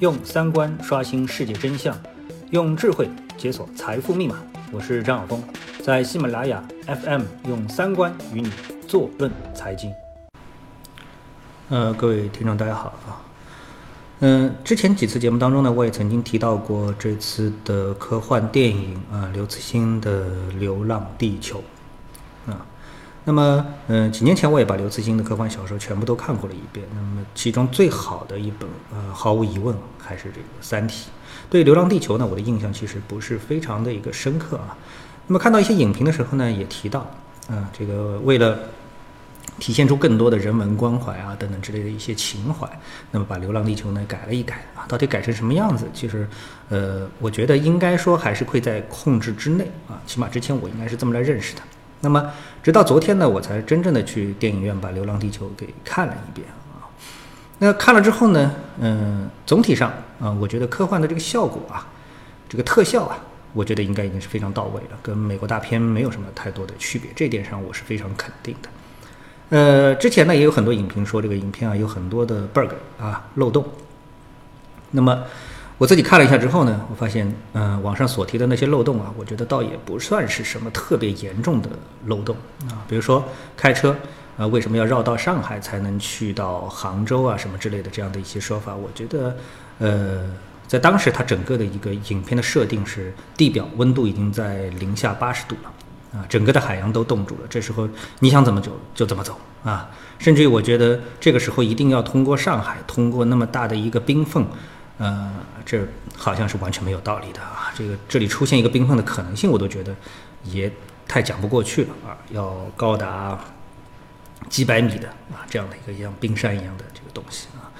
用三观刷新世界真相，用智慧解锁财富密码。我是张晓峰，在喜马拉雅 FM 用三观与你坐论财经。呃，各位听众，大家好啊。嗯，之前几次节目当中呢，我也曾经提到过这次的科幻电影啊，刘慈欣的《流浪地球》。那么，嗯，几年前我也把刘慈欣的科幻小说全部都看过了一遍。那么，其中最好的一本，呃，毫无疑问还是这个《三体》。对《流浪地球》呢，我的印象其实不是非常的一个深刻啊。那么，看到一些影评的时候呢，也提到，啊，这个为了体现出更多的人文关怀啊等等之类的一些情怀，那么把《流浪地球》呢改了一改啊，到底改成什么样子？其实，呃，我觉得应该说还是会在控制之内啊，起码之前我应该是这么来认识的。那么，直到昨天呢，我才真正的去电影院把《流浪地球》给看了一遍啊。那看了之后呢，嗯，总体上啊，我觉得科幻的这个效果啊，这个特效啊，我觉得应该已经是非常到位了，跟美国大片没有什么太多的区别，这点上我是非常肯定的。呃，之前呢也有很多影评说这个影片啊有很多的 bug 啊漏洞。那么。我自己看了一下之后呢，我发现，嗯，网上所提的那些漏洞啊，我觉得倒也不算是什么特别严重的漏洞啊。比如说开车，啊，为什么要绕到上海才能去到杭州啊，什么之类的这样的一些说法，我觉得，呃，在当时它整个的一个影片的设定是地表温度已经在零下八十度了，啊，整个的海洋都冻住了，这时候你想怎么走就怎么走啊，甚至于我觉得这个时候一定要通过上海，通过那么大的一个冰缝。呃，这好像是完全没有道理的啊！这个这里出现一个冰缝的可能性，我都觉得也太讲不过去了啊！要高达几百米的啊，这样的一个像冰山一样的这个东西啊，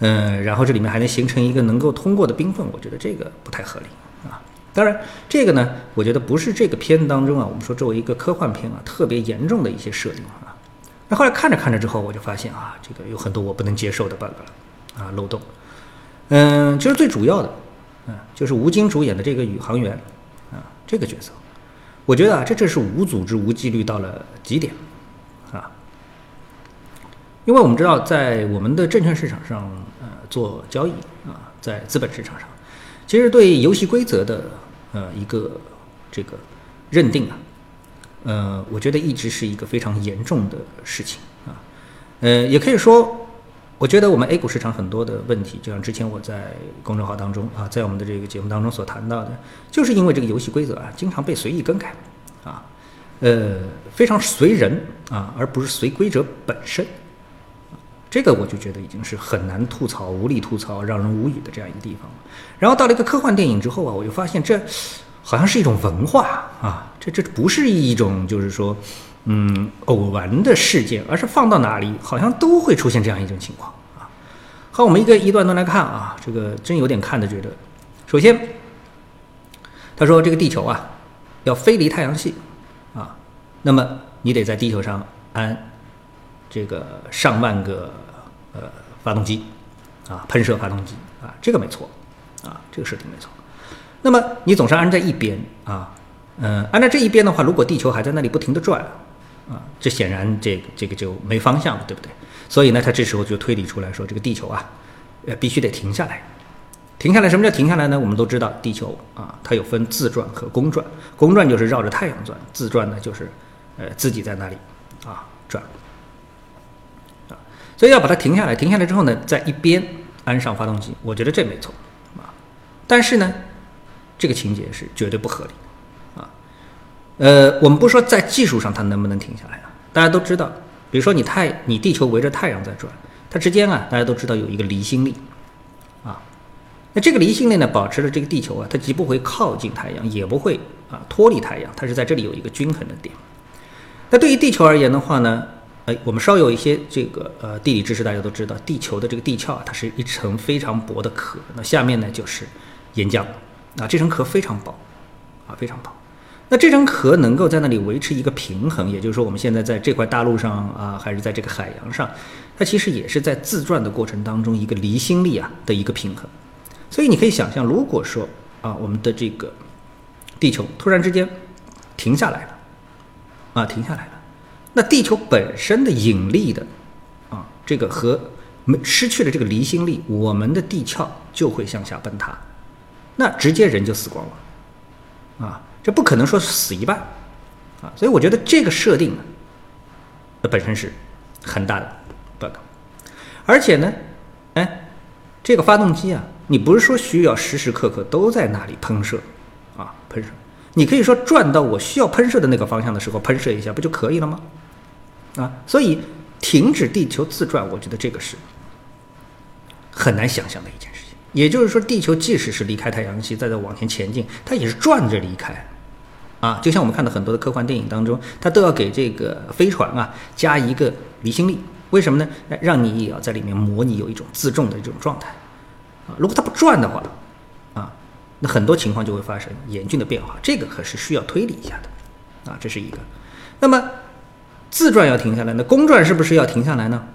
嗯，然后这里面还能形成一个能够通过的冰缝，我觉得这个不太合理啊。当然，这个呢，我觉得不是这个片子当中啊，我们说作为一个科幻片啊，特别严重的一些设定啊。那后来看着看着之后，我就发现啊，这个有很多我不能接受的 bug 了啊，漏洞。嗯，其实最主要的，嗯，就是吴京主演的这个宇航员，啊，这个角色，我觉得啊，这这是无组织、无纪律到了极点，啊，因为我们知道，在我们的证券市场上，呃，做交易啊，在资本市场上，其实对游戏规则的呃一个这个认定啊，呃，我觉得一直是一个非常严重的事情啊，呃，也可以说。我觉得我们 A 股市场很多的问题，就像之前我在公众号当中啊，在我们的这个节目当中所谈到的，就是因为这个游戏规则啊，经常被随意更改，啊，呃，非常随人啊，而不是随规则本身，这个我就觉得已经是很难吐槽、无力吐槽、让人无语的这样一个地方了。然后到了一个科幻电影之后啊，我就发现这好像是一种文化啊，这这不是一种就是说。嗯，偶然的事件，而是放到哪里，好像都会出现这样一种情况啊。好，我们一个一段段来看啊，这个真有点看的觉得，首先，他说这个地球啊，要飞离太阳系啊，那么你得在地球上安这个上万个呃发动机啊，喷射发动机啊，这个没错啊，这个设定没错。那么你总是安在一边啊，嗯，安在这一边的话，如果地球还在那里不停的转。啊，这显然这个这个就没方向了，对不对？所以呢，他这时候就推理出来说，这个地球啊，呃，必须得停下来。停下来，什么叫停下来呢？我们都知道，地球啊，它有分自转和公转。公转就是绕着太阳转，自转呢就是，呃，自己在那里啊转。啊，所以要把它停下来。停下来之后呢，在一边安上发动机，我觉得这没错啊。但是呢，这个情节是绝对不合理的啊。呃，我们不说在技术上它能不能停下来啊？大家都知道，比如说你太你地球围着太阳在转，它之间啊，大家都知道有一个离心力，啊，那这个离心力呢，保持了这个地球啊，它既不会靠近太阳，也不会啊脱离太阳，它是在这里有一个均衡的点。那对于地球而言的话呢，哎，我们稍有一些这个呃地理知识，大家都知道，地球的这个地壳啊，它是一层非常薄的壳，那下面呢就是岩浆，啊，这层壳非常薄，啊，非常薄。那这层壳能够在那里维持一个平衡，也就是说，我们现在在这块大陆上啊，还是在这个海洋上，它其实也是在自转的过程当中一个离心力啊的一个平衡。所以你可以想象，如果说啊，我们的这个地球突然之间停下来了，啊，停下来了，那地球本身的引力的啊，这个和没失去了这个离心力，我们的地壳就会向下崩塌，那直接人就死光了，啊，这不可能说死一半，啊，所以我觉得这个设定呢，本身是很大的 bug，而且呢，哎，这个发动机啊，你不是说需要时时刻刻都在那里喷射，啊，喷射。你可以说转到我需要喷射的那个方向的时候喷射一下不就可以了吗？啊，所以停止地球自转，我觉得这个是很难想象的一件。也就是说，地球即使是离开太阳系，再再往前前进，它也是转着离开。啊，就像我们看到很多的科幻电影当中，它都要给这个飞船啊加一个离心力，为什么呢？让你也要在里面模拟有一种自重的这种状态。啊，如果它不转的话。啊那很多情况就会发生严峻的变化，这个可是需要推理一下的，啊，这是一个。那么自转要停下来，那公转是不是要停下来呢？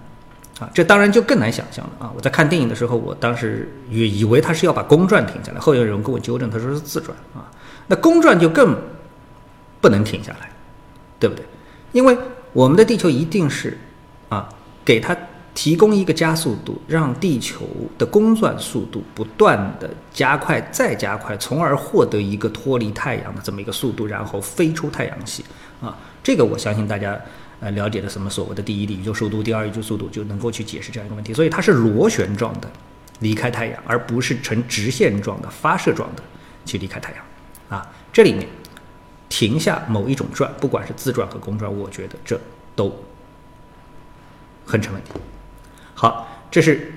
啊，这当然就更难想象了啊！我在看电影的时候，我当时也以为他是要把公转停下来，后有人跟我纠正，他说是自转啊。那公转就更不能停下来，对不对？因为我们的地球一定是啊，给它。提供一个加速度，让地球的公转速度不断的加快，再加快，从而获得一个脱离太阳的这么一个速度，然后飞出太阳系啊。这个我相信大家呃了解的什么所谓的第一宇宙速度、第二宇宙速度就能够去解释这样一个问题。所以它是螺旋状的离开太阳，而不是呈直线状的发射状的去离开太阳啊。这里面停下某一种转，不管是自转和公转，我觉得这都很成问题。好，这是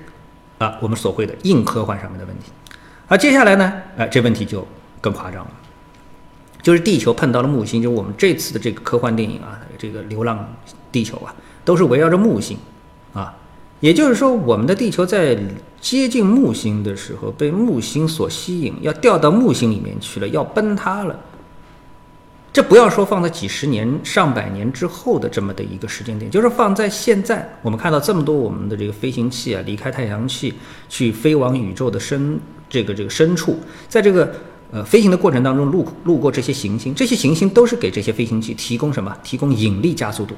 啊我们所谓的硬科幻上面的问题，而接下来呢，呃，这问题就更夸张了，就是地球碰到了木星，就我们这次的这个科幻电影啊，这个《流浪地球》啊，都是围绕着木星啊，也就是说，我们的地球在接近木星的时候，被木星所吸引，要掉到木星里面去了，要崩塌了。这不要说放在几十年、上百年之后的这么的一个时间点，就是放在现在，我们看到这么多我们的这个飞行器啊，离开太阳系去飞往宇宙的深这个这个深处，在这个呃飞行的过程当中，路路过这些行星，这些行星都是给这些飞行器提供什么？提供引力加速度，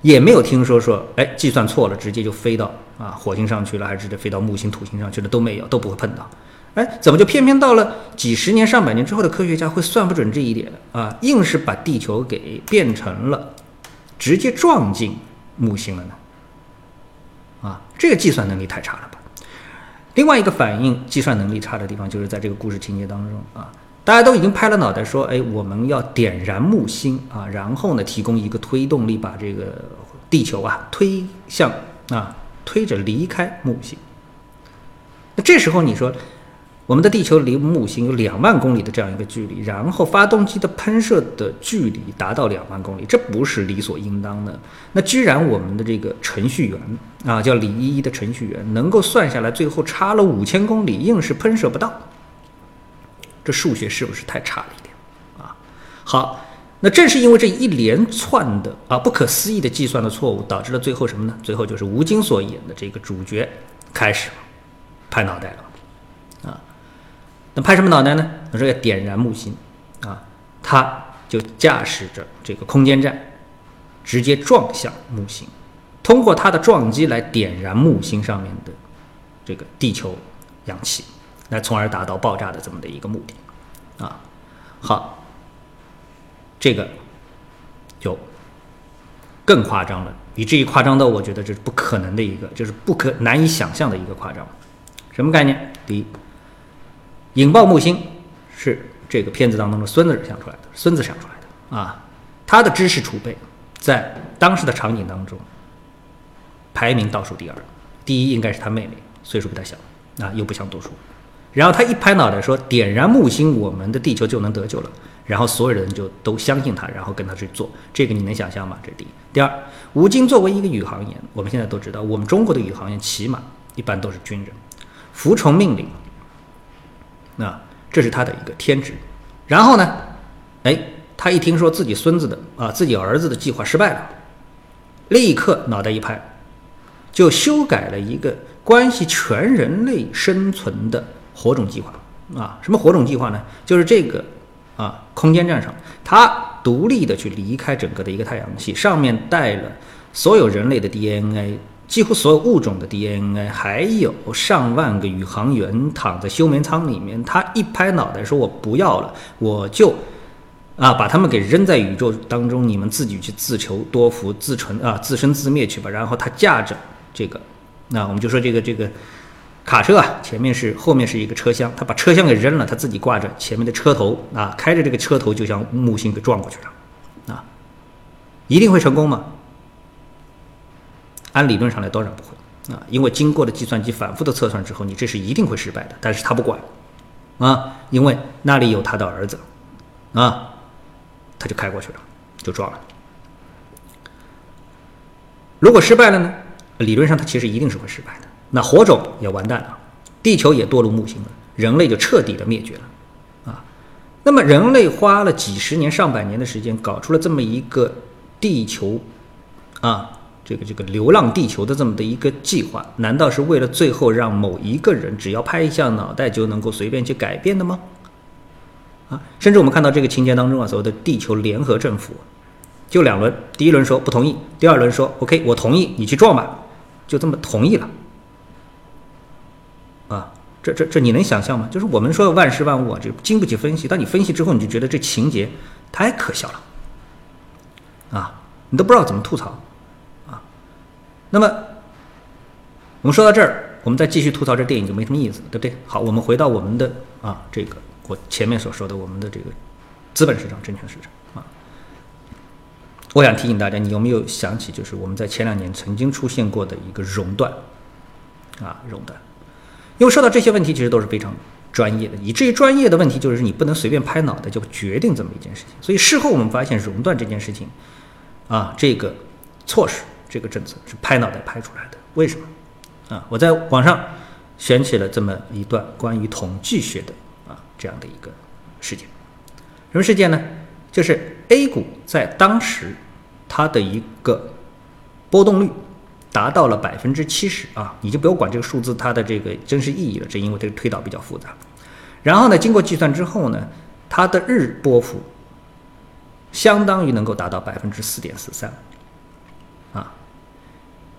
也没有听说说，哎，计算错了，直接就飞到啊火星上去了，还是直接飞到木星、土星上去了，都没有，都不会碰到。哎，怎么就偏偏到了几十年、上百年之后的科学家会算不准这一点啊？硬是把地球给变成了直接撞进木星了呢？啊，这个计算能力太差了吧？另外一个反映计算能力差的地方，就是在这个故事情节当中啊，大家都已经拍了脑袋说，哎，我们要点燃木星啊，然后呢，提供一个推动力，把这个地球啊推向啊，推着离开木星。那这时候你说？我们的地球离木星有两万公里的这样一个距离，然后发动机的喷射的距离达到两万公里，这不是理所应当的。那居然我们的这个程序员啊，叫李依依的程序员，能够算下来，最后差了五千公里，硬是喷射不到，这数学是不是太差了一点啊？好，那正是因为这一连串的啊不可思议的计算的错误，导致了最后什么呢？最后就是吴京所演的这个主角开始拍脑袋了。那拍什么脑袋呢？我说要点燃木星，啊，他就驾驶着这个空间站，直接撞向木星，通过它的撞击来点燃木星上面的这个地球氧气，来从而达到爆炸的这么的一个目的，啊，好，这个就更夸张了，以至于夸张到我觉得这是不可能的一个，就是不可难以想象的一个夸张，什么概念？第一。引爆木星是这个片子当中的孙子想出来的，孙子想出来的啊，他的知识储备在当时的场景当中排名倒数第二，第一应该是他妹妹，岁数比他小啊，又不想读书。然后他一拍脑袋说：“点燃木星，我们的地球就能得救了。”然后所有人就都相信他，然后跟他去做。这个你能想象吗？这是第一。第二，吴京作为一个宇航员，我们现在都知道，我们中国的宇航员起码一般都是军人，服从命令。那这是他的一个天职，然后呢，哎，他一听说自己孙子的啊，自己儿子的计划失败了，立刻脑袋一拍，就修改了一个关系全人类生存的火种计划啊。什么火种计划呢？就是这个啊，空间站上，他独立的去离开整个的一个太阳系，上面带了所有人类的 DNA。几乎所有物种的 DNA，还有上万个宇航员躺在休眠舱里面，他一拍脑袋说：“我不要了，我就啊把他们给扔在宇宙当中，你们自己去自求多福、自存啊自生自灭去吧。”然后他驾着这个，那我们就说这个这个卡车啊，前面是后面是一个车厢，他把车厢给扔了，他自己挂着前面的车头啊，开着这个车头就向木星给撞过去了，啊，一定会成功吗？按理论上来当然不会啊，因为经过了计算机反复的测算之后，你这是一定会失败的。但是他不管啊，因为那里有他的儿子啊，他就开过去了，就撞了。如果失败了呢？理论上他其实一定是会失败的。那火种也完蛋了，地球也堕入木星了，人类就彻底的灭绝了啊。那么人类花了几十年、上百年的时间，搞出了这么一个地球啊。这个这个流浪地球的这么的一个计划，难道是为了最后让某一个人只要拍一下脑袋就能够随便去改变的吗？啊，甚至我们看到这个情节当中啊，所谓的地球联合政府，就两轮，第一轮说不同意，第二轮说 OK，我同意，你去撞吧，就这么同意了。啊，这这这你能想象吗？就是我们说万事万物啊，就经不起分析，当你分析之后，你就觉得这情节太可笑了，啊，你都不知道怎么吐槽。那么，我们说到这儿，我们再继续吐槽这电影就没什么意思，对不对？好，我们回到我们的啊，这个我前面所说的我们的这个资本市场、证券市场啊。我想提醒大家，你有没有想起，就是我们在前两年曾经出现过的一个熔断啊，熔断。因为说到这些问题，其实都是非常专业的，以至于专业的问题就是你不能随便拍脑袋就决定这么一件事情。所以事后我们发现，熔断这件事情啊，这个措施。这个政策是拍脑袋拍出来的，为什么？啊，我在网上选起了这么一段关于统计学的啊这样的一个事件。什么事件呢？就是 A 股在当时它的一个波动率达到了百分之七十啊，你就不要管这个数字它的这个真实意义了，这因为这个推导比较复杂。然后呢，经过计算之后呢，它的日波幅相当于能够达到百分之四点四三。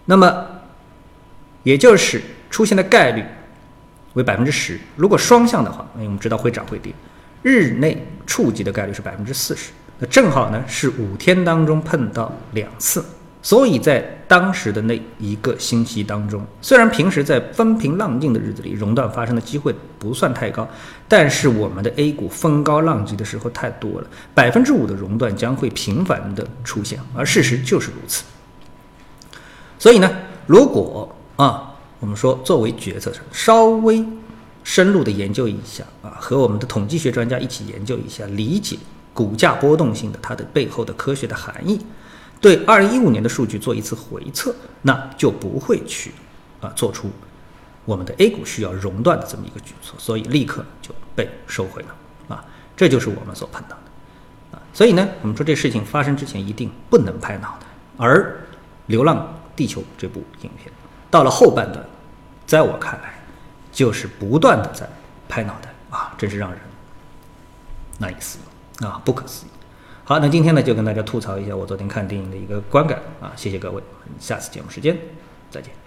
那么，也就是出现的概率为百分之十。如果双向的话，那我们知道会涨会跌。日内触及的概率是百分之四十，那正好呢是五天当中碰到两次。所以在当时的那一个星期当中，虽然平时在风平浪静的日子里熔断发生的机会不算太高，但是我们的 A 股风高浪急的时候太多了，百分之五的熔断将会频繁的出现，而事实就是如此。所以呢，如果啊，我们说作为决策层稍微深入的研究一下啊，和我们的统计学专家一起研究一下，理解股价波动性的它的背后的科学的含义，对二零一五年的数据做一次回测，那就不会去啊做出我们的 A 股需要熔断的这么一个举措，所以立刻就被收回了啊，这就是我们所碰到的啊。所以呢，我们说这事情发生之前一定不能拍脑袋，而流浪。地球这部影片到了后半段，在我看来，就是不断的在拍脑袋啊，真是让人难以思议啊，不可思议。好，那今天呢就跟大家吐槽一下我昨天看电影的一个观感啊，谢谢各位，下次节目时间再见。